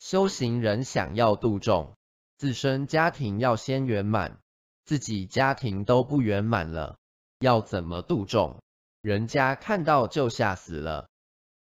修行人想要度众自身家庭要先圆满自己家庭都不圆满了要怎么度众？人家看到就吓死了。